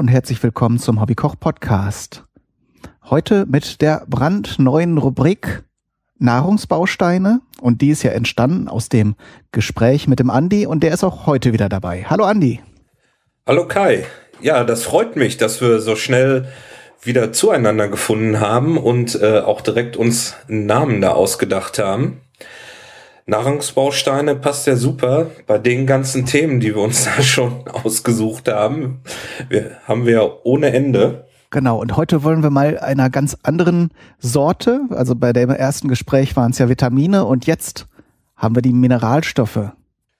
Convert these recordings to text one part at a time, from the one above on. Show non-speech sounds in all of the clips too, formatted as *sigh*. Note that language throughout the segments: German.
und herzlich willkommen zum Hobbykoch Podcast. Heute mit der brandneuen Rubrik Nahrungsbausteine und die ist ja entstanden aus dem Gespräch mit dem Andi und der ist auch heute wieder dabei. Hallo Andi. Hallo Kai. Ja, das freut mich, dass wir so schnell wieder zueinander gefunden haben und äh, auch direkt uns einen Namen da ausgedacht haben. Nahrungsbausteine passt ja super bei den ganzen Themen, die wir uns *laughs* da schon ausgesucht haben. Wir haben wir ja ohne Ende. Genau, und heute wollen wir mal einer ganz anderen Sorte, also bei dem ersten Gespräch waren es ja Vitamine und jetzt haben wir die Mineralstoffe.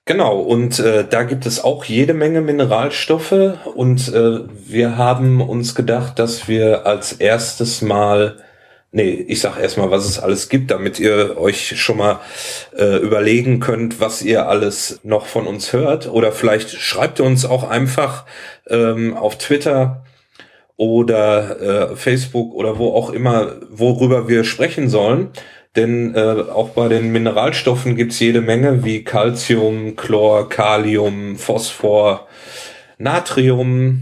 Genau, und äh, da gibt es auch jede Menge Mineralstoffe und äh, wir haben uns gedacht, dass wir als erstes mal Nee, ich sag erstmal, was es alles gibt, damit ihr euch schon mal äh, überlegen könnt, was ihr alles noch von uns hört. Oder vielleicht schreibt ihr uns auch einfach ähm, auf Twitter oder äh, Facebook oder wo auch immer, worüber wir sprechen sollen. Denn äh, auch bei den Mineralstoffen gibt's jede Menge wie Calcium, Chlor, Kalium, Phosphor, Natrium,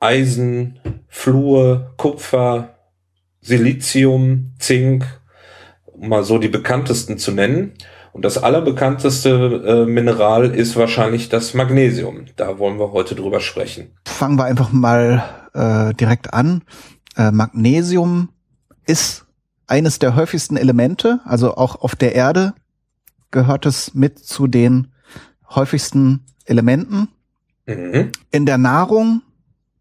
Eisen, Fluor, Kupfer, Silizium, Zink, um mal so die bekanntesten zu nennen. Und das allerbekannteste äh, Mineral ist wahrscheinlich das Magnesium. Da wollen wir heute drüber sprechen. Fangen wir einfach mal äh, direkt an. Äh, Magnesium ist eines der häufigsten Elemente, also auch auf der Erde gehört es mit zu den häufigsten Elementen. Mhm. In der Nahrung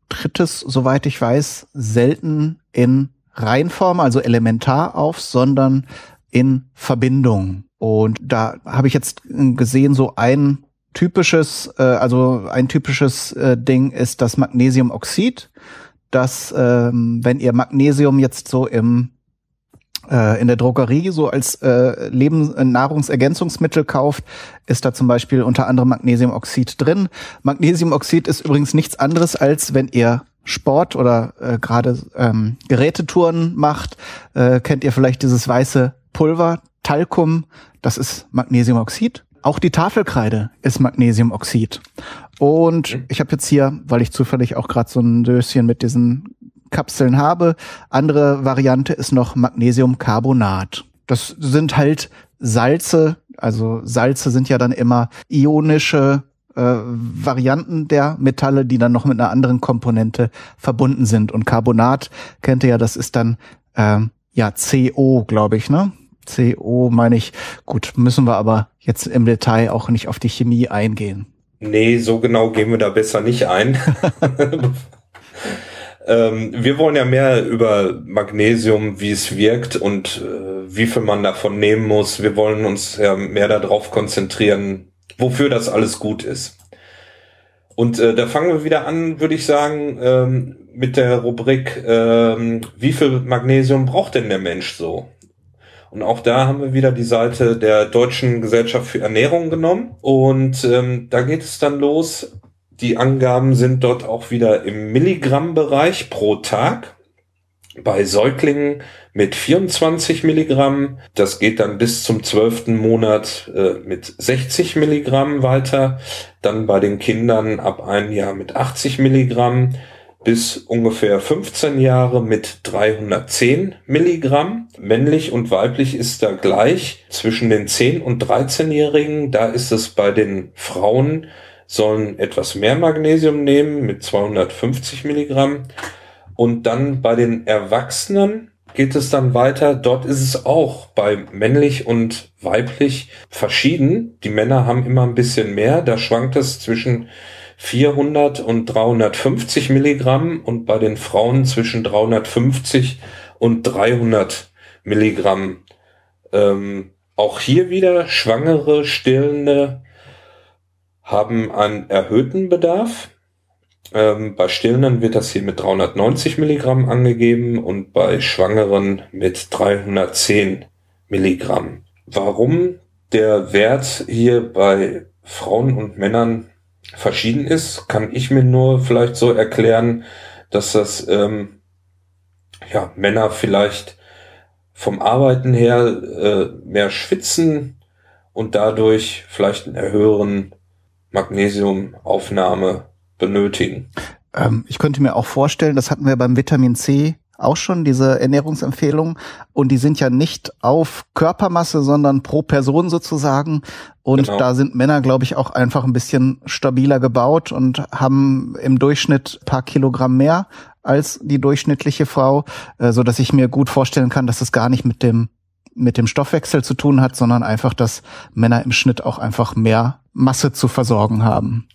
tritt es, soweit ich weiß, selten in Reinform, also elementar auf, sondern in Verbindung. Und da habe ich jetzt gesehen, so ein typisches, äh, also ein typisches äh, Ding ist das Magnesiumoxid, das, ähm, wenn ihr Magnesium jetzt so im äh, in der Drogerie so als äh, Leben äh, Nahrungsergänzungsmittel kauft, ist da zum Beispiel unter anderem Magnesiumoxid drin. Magnesiumoxid ist übrigens nichts anderes als wenn ihr Sport oder äh, gerade ähm, Gerätetouren macht, äh, kennt ihr vielleicht dieses weiße Pulver, Talcum, das ist Magnesiumoxid. Auch die Tafelkreide ist Magnesiumoxid. Und mhm. ich habe jetzt hier, weil ich zufällig auch gerade so ein Döschen mit diesen Kapseln habe, andere Variante ist noch Magnesiumcarbonat. Das sind halt Salze, also Salze sind ja dann immer ionische äh, Varianten der Metalle, die dann noch mit einer anderen Komponente verbunden sind. Und Carbonat kennt ihr ja, das ist dann ähm, ja CO, glaube ich, ne? CO meine ich. Gut, müssen wir aber jetzt im Detail auch nicht auf die Chemie eingehen. Nee, so genau gehen wir da besser nicht ein. *laughs* ähm, wir wollen ja mehr über Magnesium, wie es wirkt und äh, wie viel man davon nehmen muss. Wir wollen uns ja mehr darauf konzentrieren, wofür das alles gut ist. Und äh, da fangen wir wieder an, würde ich sagen, ähm, mit der Rubrik, ähm, wie viel Magnesium braucht denn der Mensch so? Und auch da haben wir wieder die Seite der Deutschen Gesellschaft für Ernährung genommen. Und ähm, da geht es dann los. Die Angaben sind dort auch wieder im Milligrammbereich pro Tag. Bei Säuglingen mit 24 Milligramm. Das geht dann bis zum zwölften Monat äh, mit 60 Milligramm weiter. Dann bei den Kindern ab einem Jahr mit 80 Milligramm bis ungefähr 15 Jahre mit 310 Milligramm. Männlich und weiblich ist da gleich. Zwischen den 10 und 13-Jährigen, da ist es bei den Frauen, sollen etwas mehr Magnesium nehmen mit 250 Milligramm. Und dann bei den Erwachsenen geht es dann weiter. Dort ist es auch bei männlich und weiblich verschieden. Die Männer haben immer ein bisschen mehr. Da schwankt es zwischen 400 und 350 Milligramm und bei den Frauen zwischen 350 und 300 Milligramm. Ähm, auch hier wieder Schwangere, Stillende haben einen erhöhten Bedarf. Ähm, bei Stillenden wird das hier mit 390 Milligramm angegeben und bei Schwangeren mit 310 Milligramm. Warum der Wert hier bei Frauen und Männern verschieden ist, kann ich mir nur vielleicht so erklären, dass das ähm, ja Männer vielleicht vom Arbeiten her äh, mehr schwitzen und dadurch vielleicht einen höheren Magnesiumaufnahme benötigen. Ähm, ich könnte mir auch vorstellen, das hatten wir beim Vitamin C auch schon, diese Ernährungsempfehlungen. Und die sind ja nicht auf Körpermasse, sondern pro Person sozusagen. Und genau. da sind Männer, glaube ich, auch einfach ein bisschen stabiler gebaut und haben im Durchschnitt paar Kilogramm mehr als die durchschnittliche Frau, äh, so dass ich mir gut vorstellen kann, dass es gar nicht mit dem mit dem Stoffwechsel zu tun hat, sondern einfach, dass Männer im Schnitt auch einfach mehr Masse zu versorgen haben.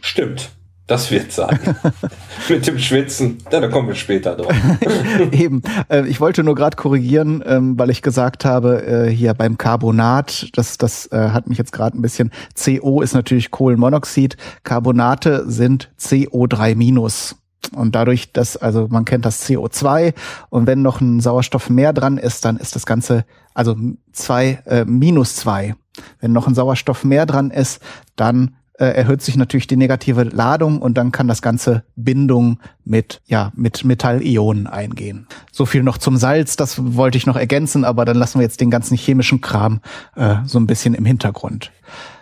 Stimmt. Das wird sein. *laughs* Mit dem Schwitzen, ja, da kommen wir später drauf. *laughs* Eben. Äh, ich wollte nur gerade korrigieren, ähm, weil ich gesagt habe, äh, hier beim Carbonat, das, das äh, hat mich jetzt gerade ein bisschen. CO ist natürlich Kohlenmonoxid. Carbonate sind CO3 minus. Und dadurch, dass, also man kennt das CO2 und wenn noch ein Sauerstoff mehr dran ist, dann ist das Ganze, also zwei, äh, minus zwei. Wenn noch ein Sauerstoff mehr dran ist, dann äh, erhöht sich natürlich die negative Ladung und dann kann das Ganze Bindung mit, ja, mit Metallionen eingehen. So viel noch zum Salz, das wollte ich noch ergänzen, aber dann lassen wir jetzt den ganzen chemischen Kram äh, so ein bisschen im Hintergrund.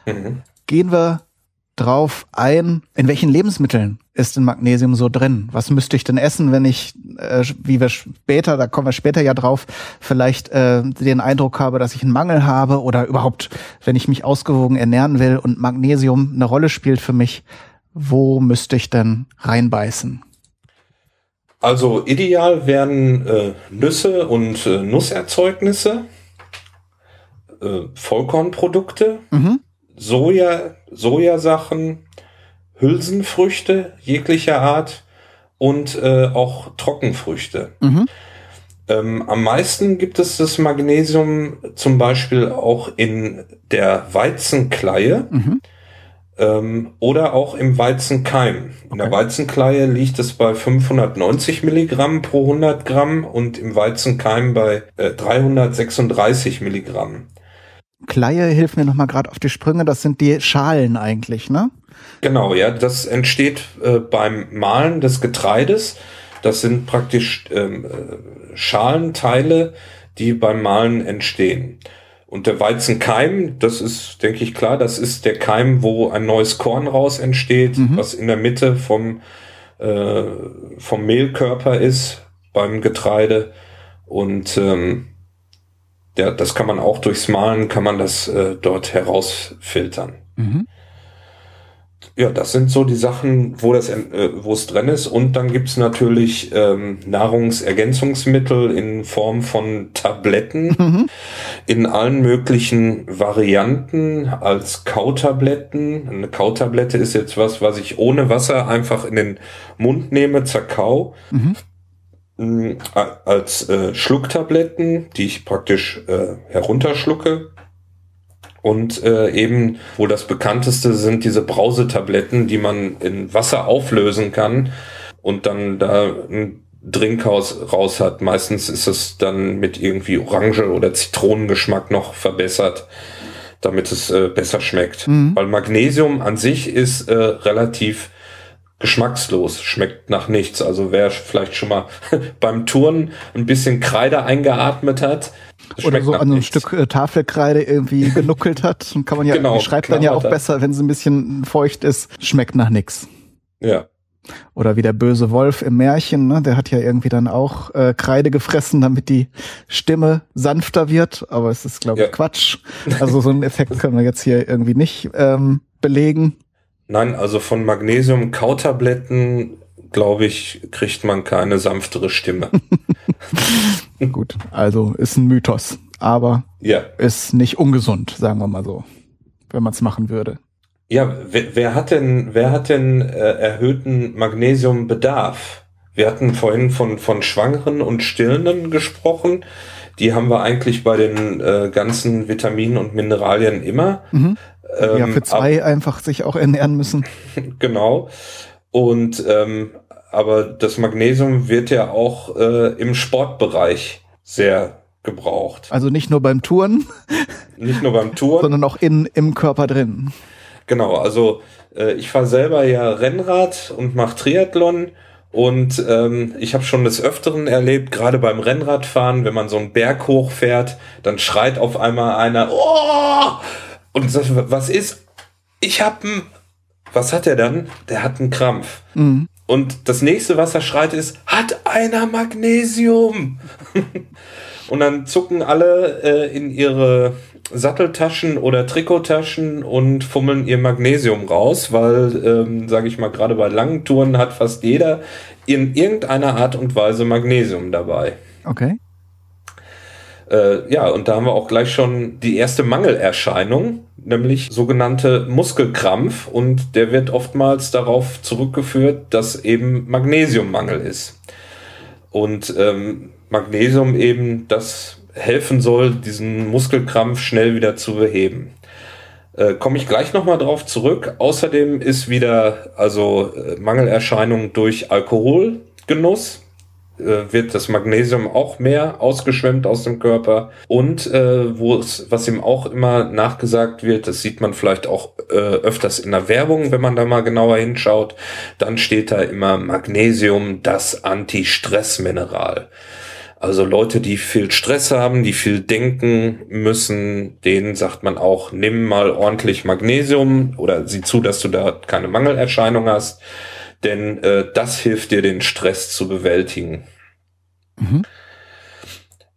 Mhm. Gehen wir drauf ein, in welchen Lebensmitteln ist denn Magnesium so drin? Was müsste ich denn essen, wenn ich, äh, wie wir später, da kommen wir später ja drauf, vielleicht äh, den Eindruck habe, dass ich einen Mangel habe oder überhaupt, wenn ich mich ausgewogen ernähren will und Magnesium eine Rolle spielt für mich, wo müsste ich denn reinbeißen? Also ideal wären äh, Nüsse und äh, Nusserzeugnisse, äh, Vollkornprodukte, mhm. Soja, Sojasachen, Hülsenfrüchte jeglicher Art und äh, auch Trockenfrüchte. Mhm. Ähm, am meisten gibt es das Magnesium zum Beispiel auch in der Weizenkleie mhm. ähm, oder auch im Weizenkeim. In okay. der Weizenkleie liegt es bei 590 Milligramm pro 100 Gramm und im Weizenkeim bei äh, 336 Milligramm. Kleie, hilf mir nochmal gerade auf die Sprünge, das sind die Schalen eigentlich, ne? Genau, ja, das entsteht äh, beim Mahlen des Getreides. Das sind praktisch ähm, äh, Schalenteile, die beim Mahlen entstehen. Und der Weizenkeim, das ist, denke ich, klar, das ist der Keim, wo ein neues Korn raus entsteht, mhm. was in der Mitte vom, äh, vom Mehlkörper ist beim Getreide. Und ähm, der, das kann man auch durchs Mahlen, kann man das äh, dort herausfiltern. Mhm ja, das sind so die Sachen, wo das, äh, wo es drin ist. Und dann gibt's natürlich ähm, Nahrungsergänzungsmittel in Form von Tabletten *laughs* mhm. in allen möglichen Varianten als Kautabletten. Eine Kautablette ist jetzt was, was ich ohne Wasser einfach in den Mund nehme, zerkau. Mhm. Mm, als äh, Schlucktabletten, die ich praktisch äh, herunterschlucke und äh, eben wohl das bekannteste sind diese Brausetabletten, die man in Wasser auflösen kann und dann da ein Drinkhaus raus hat. Meistens ist es dann mit irgendwie Orange oder Zitronengeschmack noch verbessert, damit es äh, besser schmeckt. Mhm. Weil Magnesium an sich ist äh, relativ geschmackslos, schmeckt nach nichts. Also wer vielleicht schon mal *laughs* beim Touren ein bisschen Kreide eingeatmet hat, oder so an so ein Stück äh, Tafelkreide irgendwie *laughs* genuckelt hat, dann kann man ja, genau, schreibt dann ja auch besser, wenn sie ein bisschen feucht ist, schmeckt nach nix. Ja. Oder wie der böse Wolf im Märchen, ne? der hat ja irgendwie dann auch äh, Kreide gefressen, damit die Stimme sanfter wird, aber es ist, glaube ich, ja. Quatsch. *laughs* Also so einen Effekt können wir jetzt hier irgendwie nicht ähm, belegen. Nein, also von Magnesium-Kautabletten, glaube ich, kriegt man keine sanftere Stimme. *laughs* Gut, also ist ein Mythos, aber ja. ist nicht ungesund, sagen wir mal so, wenn man es machen würde. Ja, wer, wer, hat denn, wer hat denn äh, erhöhten Magnesiumbedarf? Wir hatten vorhin von, von Schwangeren und Stillenden gesprochen. Die haben wir eigentlich bei den äh, ganzen Vitaminen und Mineralien immer. Mhm. Ähm, ja, für zwei ab, einfach sich auch ernähren müssen. *laughs* genau. Und ähm, aber das Magnesium wird ja auch äh, im Sportbereich sehr gebraucht. Also nicht nur beim Touren. *laughs* Nicht nur beim Touren. sondern auch in, im Körper drin. Genau, also äh, ich fahre selber ja Rennrad und mache Triathlon. Und ähm, ich habe schon des Öfteren erlebt, gerade beim Rennradfahren, wenn man so einen Berg hochfährt, dann schreit auf einmal einer, oh! Und sagt, was ist? Ich hab ein, was hat er dann? Der hat einen Krampf. Mhm. Und das nächste, was er schreit, ist, hat einer Magnesium? *laughs* und dann zucken alle äh, in ihre Satteltaschen oder Trikottaschen und fummeln ihr Magnesium raus, weil, ähm, sage ich mal, gerade bei langen Touren hat fast jeder in irgendeiner Art und Weise Magnesium dabei. Okay. Äh, ja, und da haben wir auch gleich schon die erste Mangelerscheinung, nämlich sogenannte Muskelkrampf. Und der wird oftmals darauf zurückgeführt, dass eben Magnesiummangel ist. Und ähm, Magnesium eben das helfen soll, diesen Muskelkrampf schnell wieder zu beheben. Äh, Komme ich gleich nochmal drauf zurück. Außerdem ist wieder also äh, Mangelerscheinung durch Alkoholgenuss wird das Magnesium auch mehr ausgeschwemmt aus dem Körper und äh, wo es, was ihm auch immer nachgesagt wird, das sieht man vielleicht auch äh, öfters in der Werbung, wenn man da mal genauer hinschaut, dann steht da immer Magnesium, das Anti-Stress-Mineral. Also Leute, die viel Stress haben, die viel denken müssen, denen sagt man auch, nimm mal ordentlich Magnesium oder sieh zu, dass du da keine Mangelerscheinung hast denn äh, das hilft dir, den Stress zu bewältigen. Mhm.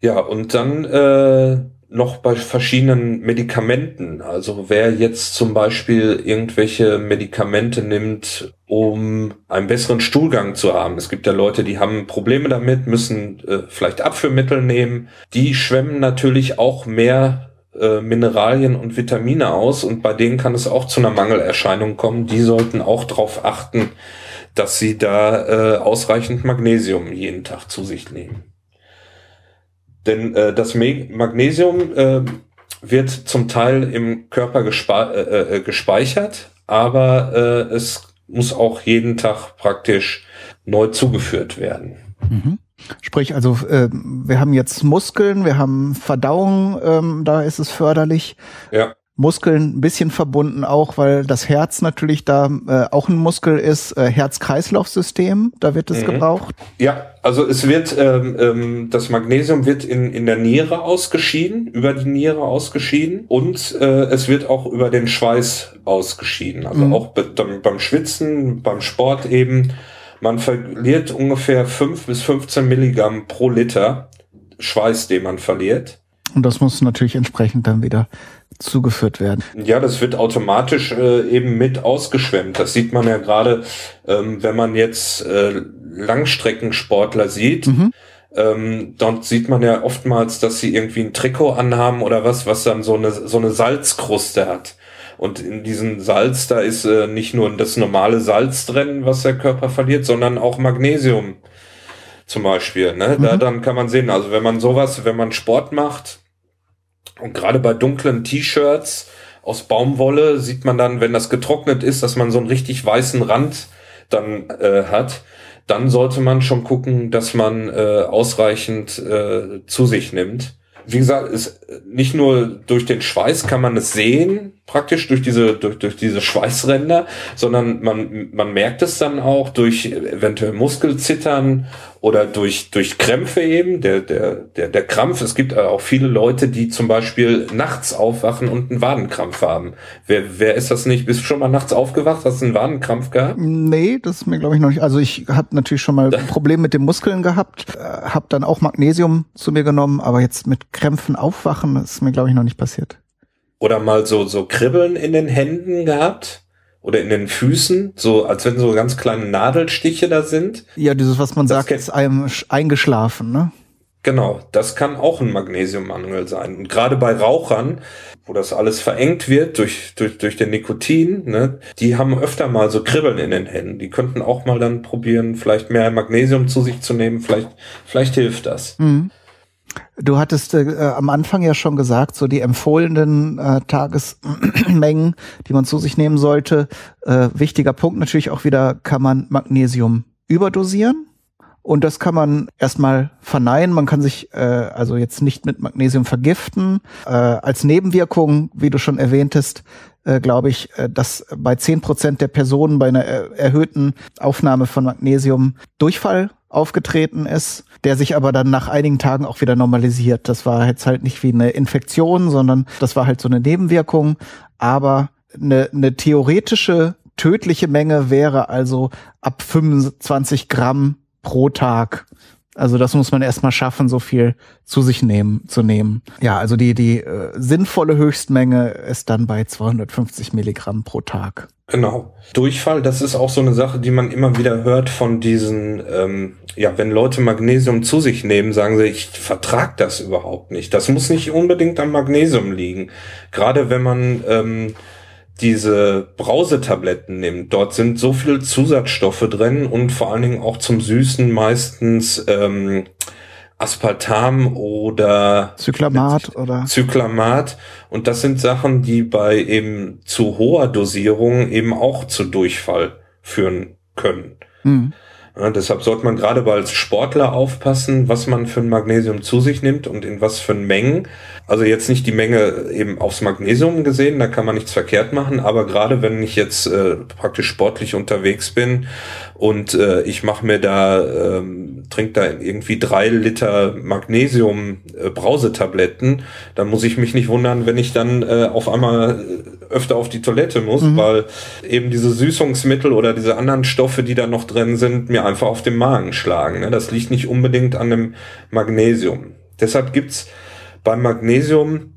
Ja, und dann äh, noch bei verschiedenen Medikamenten. Also wer jetzt zum Beispiel irgendwelche Medikamente nimmt, um einen besseren Stuhlgang zu haben. Es gibt ja Leute, die haben Probleme damit, müssen äh, vielleicht Abführmittel nehmen. Die schwemmen natürlich auch mehr äh, Mineralien und Vitamine aus und bei denen kann es auch zu einer Mangelerscheinung kommen. Die sollten auch darauf achten, dass sie da äh, ausreichend Magnesium jeden Tag zu sich nehmen. Denn äh, das Magnesium äh, wird zum Teil im Körper gespe äh, äh, gespeichert, aber äh, es muss auch jeden Tag praktisch neu zugeführt werden. Mhm. Sprich, also äh, wir haben jetzt Muskeln, wir haben Verdauung, ähm, da ist es förderlich. Ja. Muskeln ein bisschen verbunden auch, weil das Herz natürlich da äh, auch ein Muskel ist, äh, Herz-Kreislauf-System, da wird es mhm. gebraucht. Ja, also es wird, ähm, ähm, das Magnesium wird in, in der Niere ausgeschieden, über die Niere ausgeschieden und äh, es wird auch über den Schweiß ausgeschieden. Also mhm. auch beim Schwitzen, beim Sport eben. Man verliert ungefähr fünf bis 15 Milligramm pro Liter Schweiß, den man verliert. Und das muss natürlich entsprechend dann wieder zugeführt werden. Ja, das wird automatisch äh, eben mit ausgeschwemmt. Das sieht man ja gerade, ähm, wenn man jetzt äh, Langstreckensportler sieht. Mhm. Ähm, dort sieht man ja oftmals, dass sie irgendwie ein Trikot anhaben oder was, was dann so eine, so eine Salzkruste hat. Und in diesem Salz, da ist äh, nicht nur das normale Salz drin, was der Körper verliert, sondern auch Magnesium zum Beispiel. Ne? Mhm. Da dann kann man sehen, also wenn man sowas, wenn man Sport macht, und gerade bei dunklen T-Shirts aus Baumwolle sieht man dann, wenn das getrocknet ist, dass man so einen richtig weißen Rand dann äh, hat. Dann sollte man schon gucken, dass man äh, ausreichend äh, zu sich nimmt. Wie gesagt, ist nicht nur durch den Schweiß kann man es sehen, praktisch durch diese, durch, durch diese Schweißränder, sondern man, man merkt es dann auch durch eventuell Muskelzittern oder durch, durch Krämpfe eben, der, der, der, der Krampf. Es gibt auch viele Leute, die zum Beispiel nachts aufwachen und einen Wadenkrampf haben. Wer, wer ist das nicht? Bist du schon mal nachts aufgewacht? Hast du einen Wadenkrampf gehabt? Nee, das ist mir glaube ich noch nicht. Also ich habe natürlich schon mal *laughs* ein Problem mit den Muskeln gehabt, äh, habe dann auch Magnesium zu mir genommen, aber jetzt mit Krämpfen aufwachen, das ist mir glaube ich noch nicht passiert. Oder mal so, so Kribbeln in den Händen gehabt? Oder in den Füßen, so als wenn so ganz kleine Nadelstiche da sind. Ja, dieses, was man das sagt, ist einem eingeschlafen, ne? Genau, das kann auch ein Magnesiummangel sein. Und gerade bei Rauchern, wo das alles verengt wird durch, durch, durch den Nikotin, ne, die haben öfter mal so Kribbeln in den Händen. Die könnten auch mal dann probieren, vielleicht mehr Magnesium zu sich zu nehmen. Vielleicht, vielleicht hilft das. Mhm. Du hattest äh, am Anfang ja schon gesagt, so die empfohlenen äh, Tagesmengen, *clears throat* die man zu sich nehmen sollte. Äh, wichtiger Punkt natürlich auch wieder, kann man Magnesium überdosieren. Und das kann man erstmal verneinen. Man kann sich äh, also jetzt nicht mit Magnesium vergiften. Äh, als Nebenwirkung, wie du schon erwähntest, äh, glaube ich, äh, dass bei zehn Prozent der Personen bei einer erhöhten Aufnahme von Magnesium Durchfall aufgetreten ist, der sich aber dann nach einigen Tagen auch wieder normalisiert. Das war jetzt halt nicht wie eine Infektion, sondern das war halt so eine Nebenwirkung, aber eine, eine theoretische tödliche Menge wäre also ab 25 Gramm pro Tag. Also das muss man erstmal schaffen, so viel zu sich nehmen, zu nehmen. Ja, also die, die äh, sinnvolle Höchstmenge ist dann bei 250 Milligramm pro Tag. Genau. Durchfall, das ist auch so eine Sache, die man immer wieder hört von diesen, ähm, ja, wenn Leute Magnesium zu sich nehmen, sagen sie, ich vertrag das überhaupt nicht. Das muss nicht unbedingt am Magnesium liegen. Gerade wenn man ähm, diese Brausetabletten nimmt, dort sind so viele Zusatzstoffe drin und vor allen Dingen auch zum Süßen meistens ähm, Aspartam oder Zyklamat oder Zyklamat und das sind Sachen, die bei eben zu hoher Dosierung eben auch zu Durchfall führen können. Mhm. Ja, deshalb sollte man gerade als Sportler aufpassen, was man für ein Magnesium zu sich nimmt und in was für Mengen. Also jetzt nicht die Menge eben aufs Magnesium gesehen, da kann man nichts verkehrt machen, aber gerade wenn ich jetzt äh, praktisch sportlich unterwegs bin und äh, ich mache mir da, ähm, trinke da irgendwie drei Liter Magnesium äh, Brausetabletten, dann muss ich mich nicht wundern, wenn ich dann äh, auf einmal öfter auf die Toilette muss, mhm. weil eben diese Süßungsmittel oder diese anderen Stoffe, die da noch drin sind, mir einfach auf den Magen schlagen. Ne? Das liegt nicht unbedingt an dem Magnesium. Deshalb gibt's beim Magnesium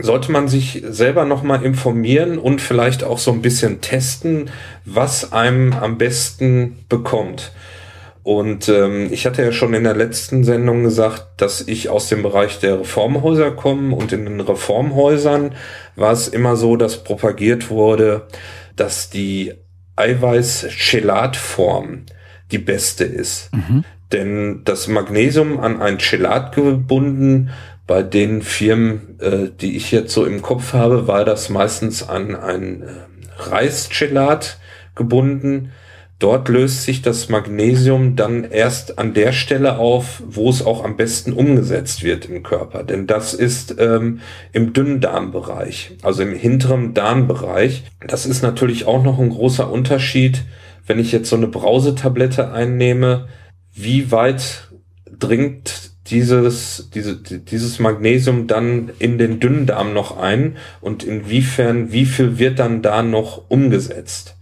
sollte man sich selber nochmal informieren und vielleicht auch so ein bisschen testen, was einem am besten bekommt. Und ähm, ich hatte ja schon in der letzten Sendung gesagt, dass ich aus dem Bereich der Reformhäuser komme und in den Reformhäusern war es immer so, dass propagiert wurde, dass die Eiweiß-Chelatform die beste ist. Mhm. Denn das Magnesium an ein Chelat gebunden, bei den Firmen, äh, die ich jetzt so im Kopf habe, war das meistens an ein äh, Reischelat gebunden. Dort löst sich das Magnesium dann erst an der Stelle auf, wo es auch am besten umgesetzt wird im Körper. Denn das ist ähm, im Dünndarmbereich, also im hinteren Darmbereich. Das ist natürlich auch noch ein großer Unterschied wenn ich jetzt so eine Brausetablette einnehme, wie weit dringt dieses, diese, dieses Magnesium dann in den Dünndarm noch ein und inwiefern, wie viel wird dann da noch umgesetzt?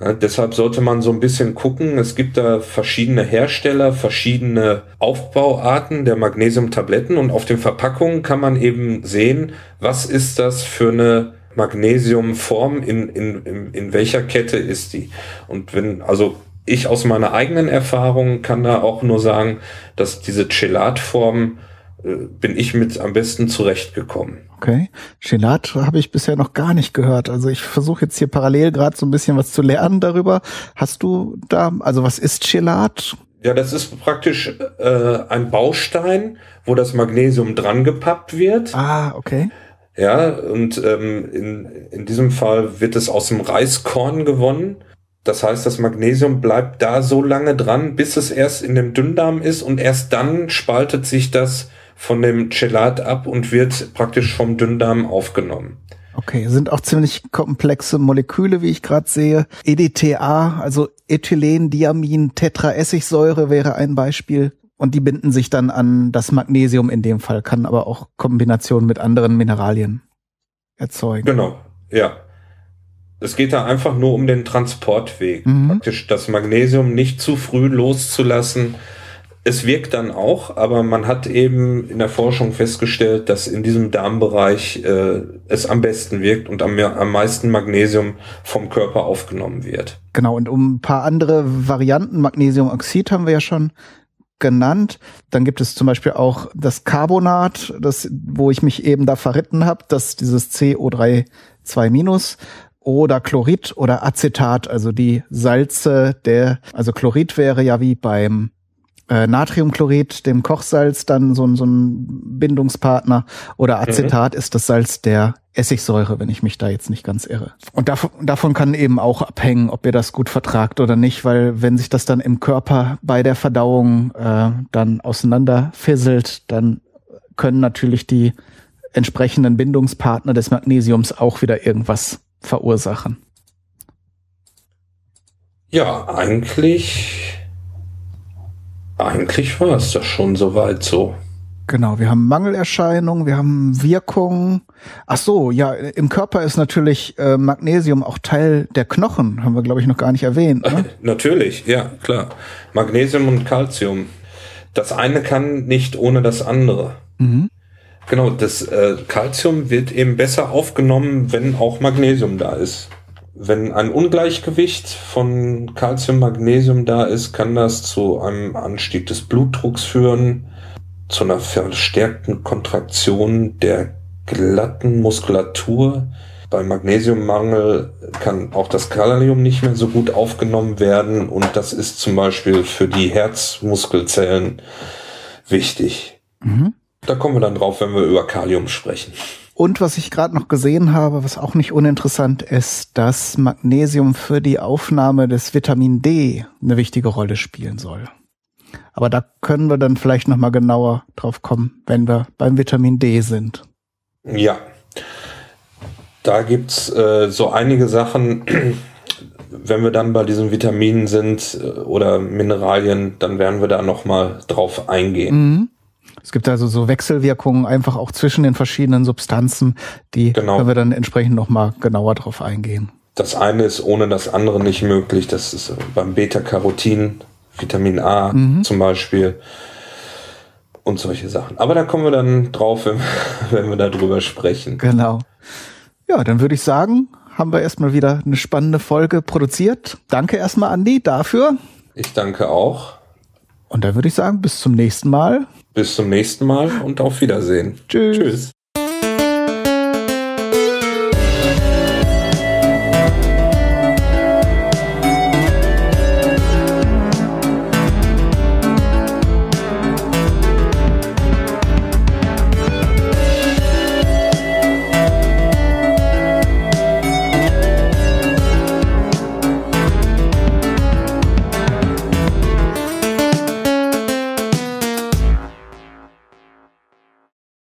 Ja, deshalb sollte man so ein bisschen gucken. Es gibt da verschiedene Hersteller, verschiedene Aufbauarten der Magnesiumtabletten und auf den Verpackungen kann man eben sehen, was ist das für eine Magnesiumform, in, in, in, in welcher Kette ist die? Und wenn, also ich aus meiner eigenen Erfahrung kann da auch nur sagen, dass diese Chelatform äh, bin ich mit am besten zurechtgekommen. Okay. Chelat habe ich bisher noch gar nicht gehört. Also ich versuche jetzt hier parallel gerade so ein bisschen was zu lernen darüber. Hast du da, also was ist Chelat? Ja, das ist praktisch äh, ein Baustein, wo das Magnesium dran gepappt wird. Ah, okay. Ja, und ähm, in, in diesem Fall wird es aus dem Reiskorn gewonnen. Das heißt, das Magnesium bleibt da so lange dran, bis es erst in dem Dünndarm ist und erst dann spaltet sich das von dem Chelat ab und wird praktisch vom Dünndarm aufgenommen. Okay, sind auch ziemlich komplexe Moleküle, wie ich gerade sehe. EDTA, also Ethylendiamin Tetraessigsäure wäre ein Beispiel. Und die binden sich dann an das Magnesium in dem Fall, kann aber auch Kombinationen mit anderen Mineralien erzeugen. Genau, ja. Es geht da einfach nur um den Transportweg. Mhm. Praktisch das Magnesium nicht zu früh loszulassen. Es wirkt dann auch, aber man hat eben in der Forschung festgestellt, dass in diesem Darmbereich äh, es am besten wirkt und am, am meisten Magnesium vom Körper aufgenommen wird. Genau, und um ein paar andere Varianten, Magnesiumoxid haben wir ja schon genannt. Dann gibt es zum Beispiel auch das Carbonat, das, wo ich mich eben da verritten habe, dass dieses CO3 2 oder Chlorid oder Acetat, also die Salze der, also Chlorid wäre ja wie beim äh, Natriumchlorid, dem Kochsalz, dann so, so ein Bindungspartner oder Acetat mhm. ist das Salz der Essigsäure, wenn ich mich da jetzt nicht ganz irre. Und davon, davon kann eben auch abhängen, ob ihr das gut vertragt oder nicht, weil wenn sich das dann im Körper bei der Verdauung äh, dann auseinanderfisselt, dann können natürlich die entsprechenden Bindungspartner des Magnesiums auch wieder irgendwas verursachen. Ja, eigentlich, eigentlich war es das schon soweit so. Genau, wir haben Mangelerscheinungen, wir haben Wirkungen. Ach so, ja, im Körper ist natürlich äh, Magnesium auch Teil der Knochen, haben wir glaube ich noch gar nicht erwähnt. Ne? *laughs* natürlich, ja, klar. Magnesium und Calcium. Das eine kann nicht ohne das andere. Mhm. Genau, das äh, Calcium wird eben besser aufgenommen, wenn auch Magnesium da ist. Wenn ein Ungleichgewicht von Calcium, Magnesium da ist, kann das zu einem Anstieg des Blutdrucks führen, zu einer verstärkten Kontraktion der glatten Muskulatur. Bei Magnesiummangel kann auch das Kalium nicht mehr so gut aufgenommen werden und das ist zum Beispiel für die Herzmuskelzellen wichtig. Mhm. Da kommen wir dann drauf, wenn wir über Kalium sprechen. Und was ich gerade noch gesehen habe, was auch nicht uninteressant ist, dass Magnesium für die Aufnahme des Vitamin D eine wichtige Rolle spielen soll. Aber da können wir dann vielleicht noch mal genauer drauf kommen, wenn wir beim Vitamin D sind. Ja, da gibt's äh, so einige Sachen. Wenn wir dann bei diesen Vitaminen sind äh, oder Mineralien, dann werden wir da noch mal drauf eingehen. Mhm. Es gibt also so Wechselwirkungen einfach auch zwischen den verschiedenen Substanzen, die genau. können wir dann entsprechend nochmal genauer drauf eingehen. Das eine ist ohne das andere nicht möglich. Das ist beim Beta-Carotin, Vitamin A mhm. zum Beispiel und solche Sachen. Aber da kommen wir dann drauf, wenn, *laughs* wenn wir darüber sprechen. Genau. Ja, dann würde ich sagen, haben wir erstmal wieder eine spannende Folge produziert. Danke erstmal, Andi, dafür. Ich danke auch. Und dann würde ich sagen, bis zum nächsten Mal. Bis zum nächsten Mal und auf Wiedersehen. Tschüss. Tschüss.